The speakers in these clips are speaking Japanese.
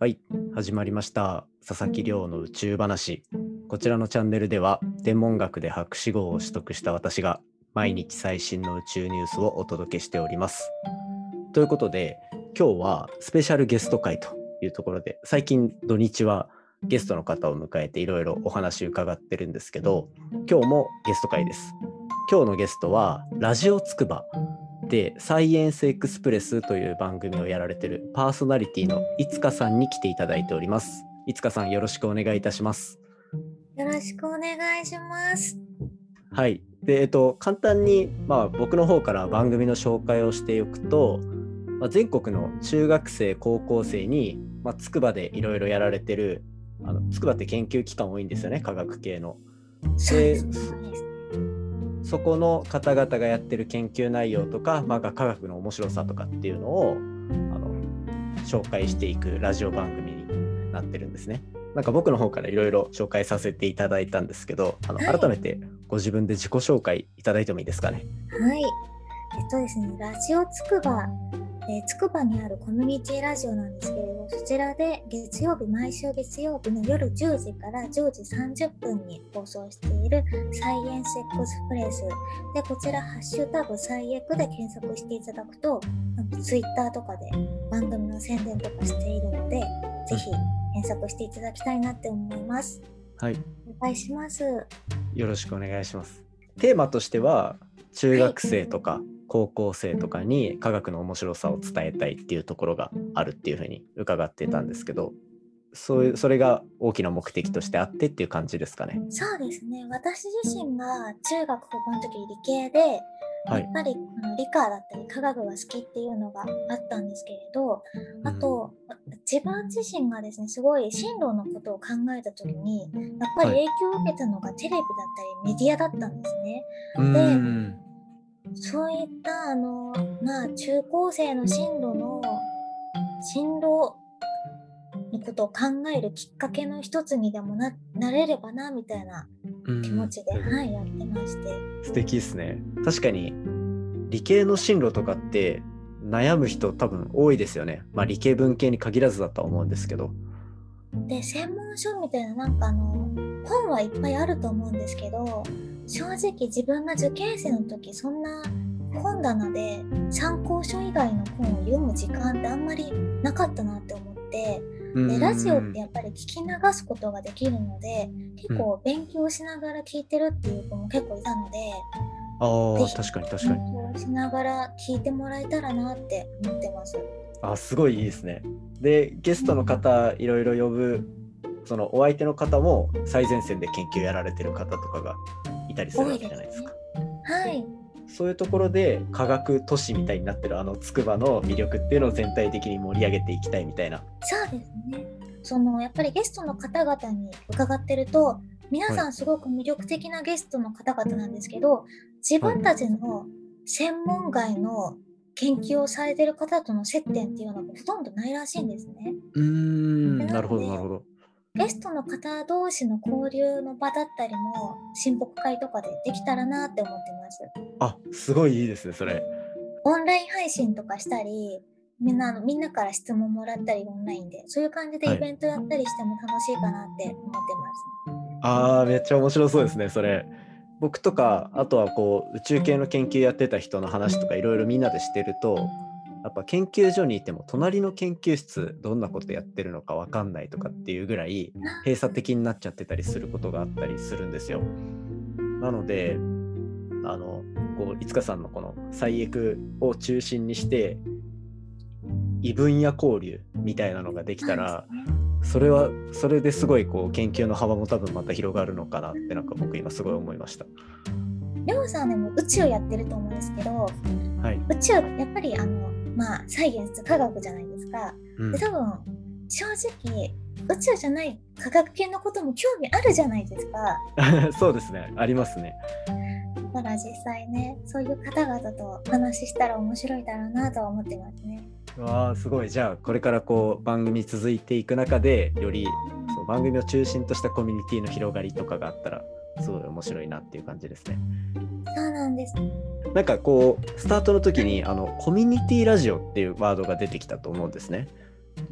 はい、始まりました。佐々木亮の宇宙話。こちらのチャンネルでは、天文学で博士号を取得した私が、毎日最新の宇宙ニュースをお届けしております。ということで、今日はスペシャルゲスト会というところで、最近土日はゲストの方を迎えていろいろお話伺ってるんですけど、今日もゲスト会です。今日のゲストは、ラジオつくばでサイエンスエクスプレスという番組をやられてるパーソナリティのいつかさんに来ていただいております。いつかさんよろしくお願いいたします。よろしくお願いします。はい。で、えっと、簡単に、まあ、僕の方から番組の紹介をしておくと、まあ、全国の中学生、高校生に、まあ、筑波でいろいろやられてる、あの筑波って研究機関多いんですよね、科学系の。で。そこの方々がやってる研究内容とか、まあ、科学の面白さとかっていうのをあの紹介していくラジオ番組になってるんですね。なんか僕の方からいろいろ紹介させていただいたんですけど、あのはい改めてご自分で自己紹介いただいてもいいですかね？はい。えっとですね、ラジオつくば、えくばにあるコミュニティラジオなんですけれど、そちらで月曜日、毎週月曜日の夜10時から10時30分に放送しているサイエンスエクスプレス。で、こちら、ハッシュタグサイエクで検索していただくと、ツイッターとかで番組の宣伝とかしているので、ぜひ検索していただきたいなって思います。はい、お願いします。よろしくお願いします。テーマとしては中学生とか高校生とかに科学の面白さを伝えたいっていうところがあるっていうふうに伺ってたんですけど、そういうそれが大きな目的としてあってっていう感じですかね？そうですね。私自身が中学高校の時理系で、はいやっぱり理科だったり科学が好きっていうのがあったんですけれど、あと、自分自身がですね、すごい進路のことを考えた時に、やっぱりはい影響を受けたのがテレビだったりメディアだったんですね。うんでうんそういった、あの、まあ、中高生の進路の、進路のことを考えるきっかけの一つにでもななれればな、みたいなうん気持ちで、うんはい、やってまして。素敵ですね。確かに理系の進路とかって悩む人多分多いですよね。まあ理系文系に限らずだとは思うんですけど。で専門書みたいななんかあの本はいっぱいあると思うんですけど正直自分が受験生の時そんな本棚で参考書以外の本を読む時間ってあんまりなかったなって思ってでラジオってやっぱり聞き流すことができるので結構勉強しながら聞いてるっていう子も結構いたのであ確かに確かに。勉強しながら聞いてもらえたらなって思ってます。あすごいいいですね。でゲストの方いろいろ呼ぶそのお相手の方も最前線で研究やられてる方とかがいたりするわけじゃないですか。はいそういうところで科学都市みたいになってるあの筑波の魅力っていうのを全体的に盛り上げていきたいみたいな。そうですね。そのやっぱりゲストの方々に伺ってると皆さんすごく魅力的なゲストの方々なんですけど自分たちの専門外の研究をされてる方との接点っていうのがほとんどないらしいんですね。うーんなるほどなるほど。ゲストの方同士の交流の場だったりも親睦会とかでできたらなって思ってます。あすごいいいですねそれ。オンライン配信とかしたりみんなみんなから質問もらったりオンラインでそういう感じではいイベントやったりしても楽しいかなって思ってます。あーめっちゃ面白そうですねそれ。僕とかあとはこう宇宙系の研究やってた人の話とかいろいろみんなでしてるとやっぱ研究所にいても隣の研究室どんなことやってるのか分かんないとかっていうぐらい閉鎖的になっちゃってたりすることがあったりするんですよ。なのであのこういつかさんのこの最エクを中心にして異分野交流みたいなのができたらそれはそれですごいこう研究の幅も多分また広がるのかなってなんか僕今すごい思いました。りょうさんでも宇宙やってると思うんですけどはい。宇宙やっぱりあのまあサイエンス科学じゃないですか。うんで多分正直宇宙じゃない科学系のことも興味あるじゃないですか。そうですねありますね。だから実際ねそういう方々とお話ししたら面白いだろうなとは思ってますね。わあすごいじゃあこれからこう番組続いていく中でよりそう番組を中心としたコミュニティの広がりとかがあったらすごい面白いなっていう感じですね。そうなんです。なんかこうスタートの時にあのコミュニティラジオっていうワードが出てきたと思うんですね。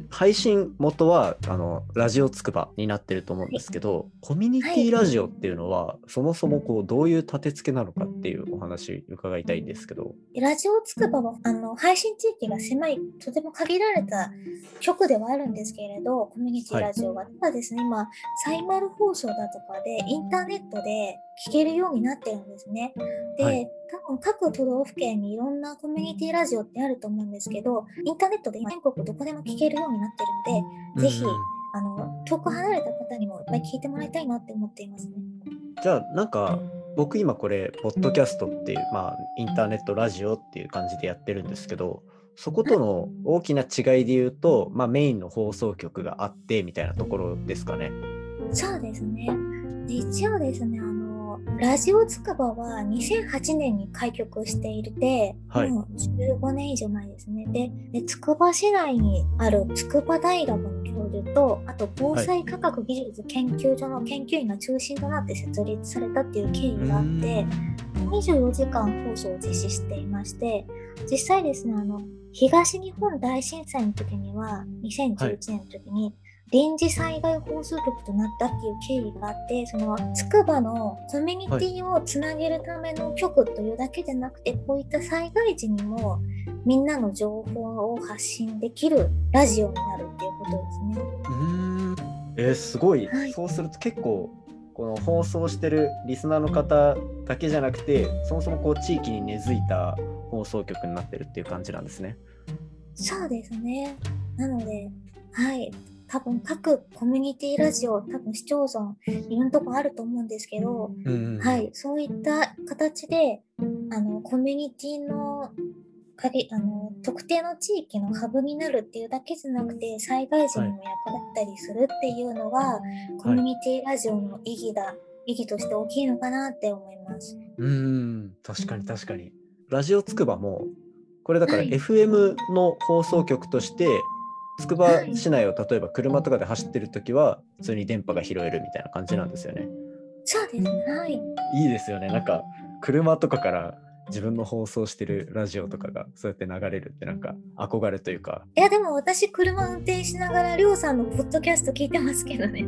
配信元はあのラジオつくばになってると思うんですけど、コミュニティラジオっていうのは、そもそもこうどういう立て付けなのかっていうお話伺いたいんですけど。ラジオつくばはあの配信地域が狭い、とても限られた局ではあるんですけれど、コミュニティラジオは。ただですね、今、サイマル放送だとかでインターネットで聞けるようになってるんですね。で、はい多分各都道府県にいろんなコミュニティラジオってあると思うんですけど、インターネットで今全国どこでも聞けるようになってるので、ぜひうんあの遠く離れた方にもいっぱい聞いてもらいたいなって思っていますね。じゃあなんか僕今これポッドキャストっていうまあインターネットラジオっていう感じでやってるんですけどそことの大きな違いで言うと、まあ、メインの放送局があってみたいなところですかね。そうですね。で一応ですね、ラジオつくばは2008年に開局していて、はいもう15年以上前ですね。で、でつくば市内にある筑波大学の教授と、あと防災科学技術研究所の研究員が中心となって設立されたっていう経緯があって、24時間放送を実施していまして、実際ですね、あの、東日本大震災の時には、2011年の時に、臨時災害放送局となったっていう経緯があって、そのつくばのコミュニティをつなげるための局というだけでなくて、こういった災害時にもみんなの情報を発信できるラジオになるっていうことですね。うんえーすごい、はいそうすると結構この放送してるリスナーの方だけじゃなくてそもそもこう地域に根付いた放送局になってるっていう感じなんですね。そうですね。なので、はい。多分各コミュニティラジオ、多分市町村、いろんなとこあると思うんですけど、うんはい、そういった形で、あの、コミュニティの、かりあの特定の地域のハブになるっていうだけじゃなくて災害時にも役立ったりするっていうのが、コミュニティラジオの意義だ意義として大きいのかなって思います。うん確かに確かに。ラジオつくばもこれだからはい。FM の放送局としてつくば市内を例えば車とかで走ってる時は普通に電波が拾えるみたいな感じなんですよね。そうですね。はい。いいですよねなんか車とかから自分の放送してるラジオとかがそうやって流れるってなんか憧れというかいやでも私車運転しながらりょうさんのポッドキャスト聞いてますけどね。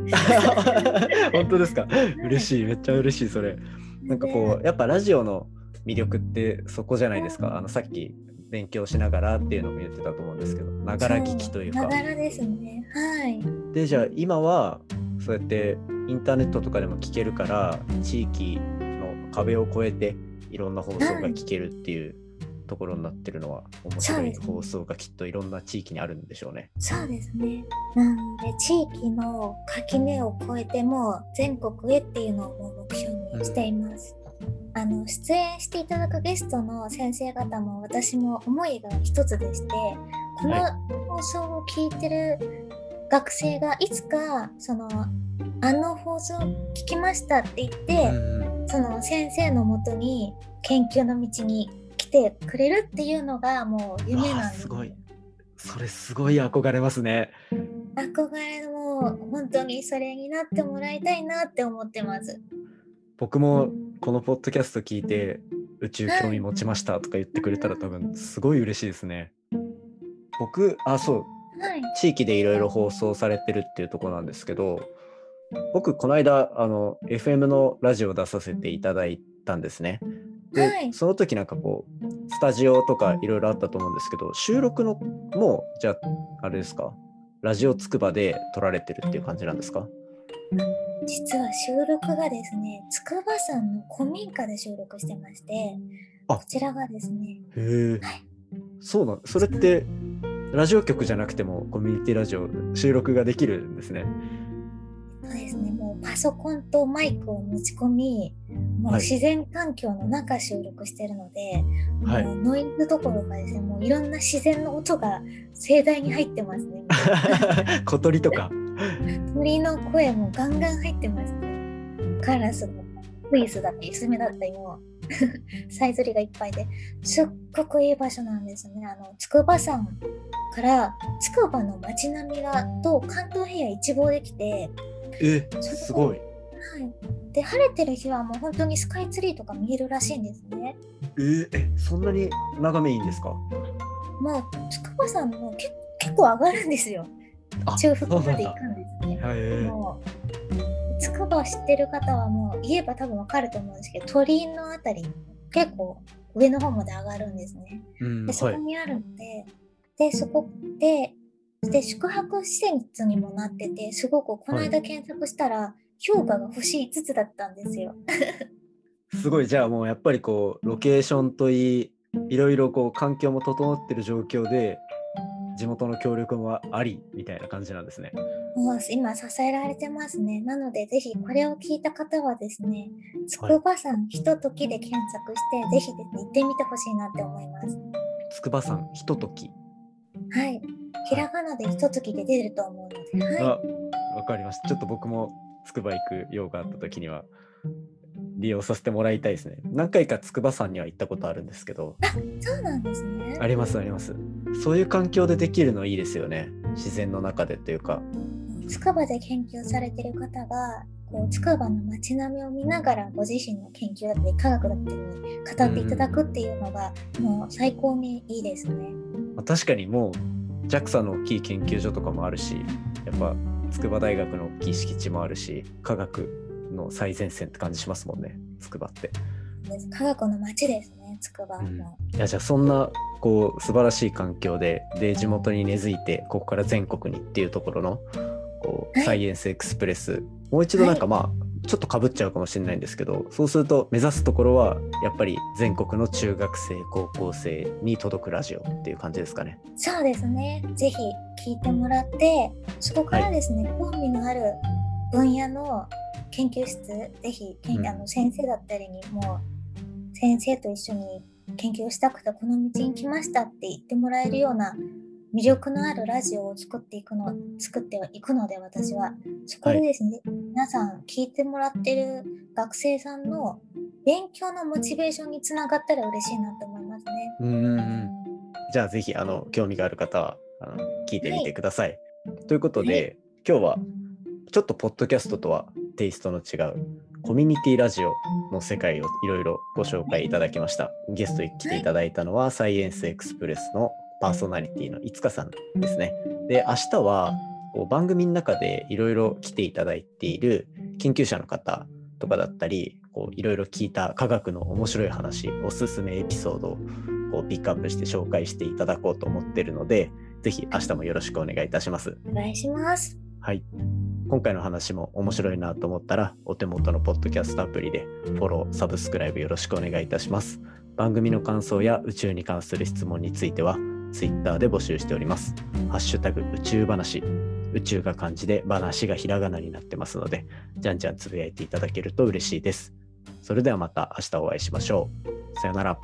本当ですか？嬉しいめっちゃ嬉しいそれなんかこうやっぱラジオの魅力ってそこじゃないですか？あのさっき勉強しながらっていうのも言ってたと思うんですけどながら聞きというかながらですね。はい。でじゃあ今はそうやってインターネットとかでも聞けるから地域の壁を越えていろんな放送が聞けるっていうところになってるのは面白い放送がきっといろんな地域にあるんでしょうね。そうですね。なので地域の垣根を越えても全国へっていうのを目標にしています。あの出演していただくゲストの先生方も私も思いが一つでしてこのは放送を聞いてる学生がいつかそのあの放送聞きましたって言って、うんその先生のもとに研究の道に来てくれるっていうのがもう夢なんですすごいそれすごい憧れますね。憧れも本当にそれになってもらいたいなって思ってます。僕もこのポッドキャスト聞いて宇宙興味持ちましたとか言ってくれたら多分すごい嬉しいですね。僕あそう。はい。地域でいろいろ放送されてるっていうところなんですけど僕この間あの FM のラジオ出させていただいたんですね。で、はい。その時なんかこうスタジオとかいろいろあったと思うんですけど収録のもじゃああれですか？ラジオつくばで撮られてるっていう感じなんですか？実は収録がですね、筑波山の古民家で収録してまして、あこちらがですね、へえはいそうなんそれってラジオ局じゃなくてもコミュニティラジオ収録ができるんですね。そうですね、もうパソコンとマイクを持ち込み、もうはい自然環境の中収録してるので、はいもうノイズどころかですね、もういろんな自然の音が盛大に入ってますね。小鳥とか。鳥の声もガンガン入ってますね。カラスも、クイズだったり、スズメだったりも、さえずりがいっぱいで、すっごくいい場所なんですね。あの、筑波山から、筑波の街並みが、と関東平野一望できて、えすごい。はい。で、晴れてる日はもう本当にスカイツリーとか見えるらしいんですね。えーえそんなに眺めいいんですか？もう、筑波山も結結構上がるんですよ。あ中腹まで行くんですね。はいもう筑波を知ってる方はもう言えば多分わかると思うんですけど鳥居のあたりに結構上の方まで上がるんですね。うんでそはいこにあるので、でそこでで宿泊施設にもなっててすごくこの間検索したら、評価が星5つだったんですよ。すごいじゃあもうやっぱりこうロケーションといいいろいろこう環境も整ってる状況で地元の協力もありみたいな感じなんですね。もう今支えられてますね。なのでぜひこれを聞いた方はですね、筑波山ひとときで検索して、ぜひですね行ってみてほしいなって思います。筑波山ひととき。はい。ひらがなでひとときで出ると思うので、はあわかりました。ちょっと僕も筑波行く用があった時には利用させてもらいたいですね。何回か筑波山には行ったことあるんですけど、い。そうなんですね。ありますあります。そういう環境でできるのいいですよね。自然の中でというか。筑波で研究されてる方が、こう筑波の街並みを見ながらご自身の研究だったり科学だったりに語っていただくっていうのが、もう最高にいいですね。まあ確かにもう JAXA の大きい研究所とかもあるしやっぱ筑波大学の大きい敷地もあるし科学の最前線って感じしますもんね筑波って。科学の街ですね、筑波も。いやじゃあそんなこう素晴らしい環境でで地元に根付いてここから全国にっていうところのこう、はい。サイエンスエクスプレス。もう一度なんかまあ、ちょっとかぶっちゃうかもしれないんですけどそうすると目指すところはやっぱり全国の中学生高校生に届くラジオっていう感じですかね。そうですね。ぜひ聞いてもらって、そこからですね、興味のある分野の研究室、ぜひ、うん。あの先生だったりにも、先生と一緒に研究をしたくてこの道に来ましたって言ってもらえるような魅力のあるラジオを作っていくの作っていくので私はそこでですね、皆さん聞いてもらってる学生さんの勉強のモチベーションにつながったら嬉しいなと思いますね。うんじゃあぜひあの興味がある方はあの聞いてみてください。ということで、今日はちょっとポッドキャストとはテイストの違うコミュニティラジオの世界をいろいろご紹介いただきました。ゲストに来ていただいたのは、サイエンスエクスプレスのパーソナリティのいつかさんですね。で明日はこう番組の中でいろいろ来ていただいている研究者の方とかだったりこういろいろ聞いた科学の面白い話おすすめエピソードをこうピックアップして紹介していただこうと思ってるのでぜひ明日もよろしくお願いいたします。お願いします。はい。今回の話も面白いなと思ったらお手元のポッドキャストアプリでフォロー、サブスクライブよろしくお願いいたします。番組の感想や宇宙に関する質問については Twitter で募集しております。ハッシュタグ宇宙話。宇宙が漢字で話がひらがなになってますので、じゃんじゃんつぶやいていただけると嬉しいです。それではまた明日お会いしましょう。さよなら。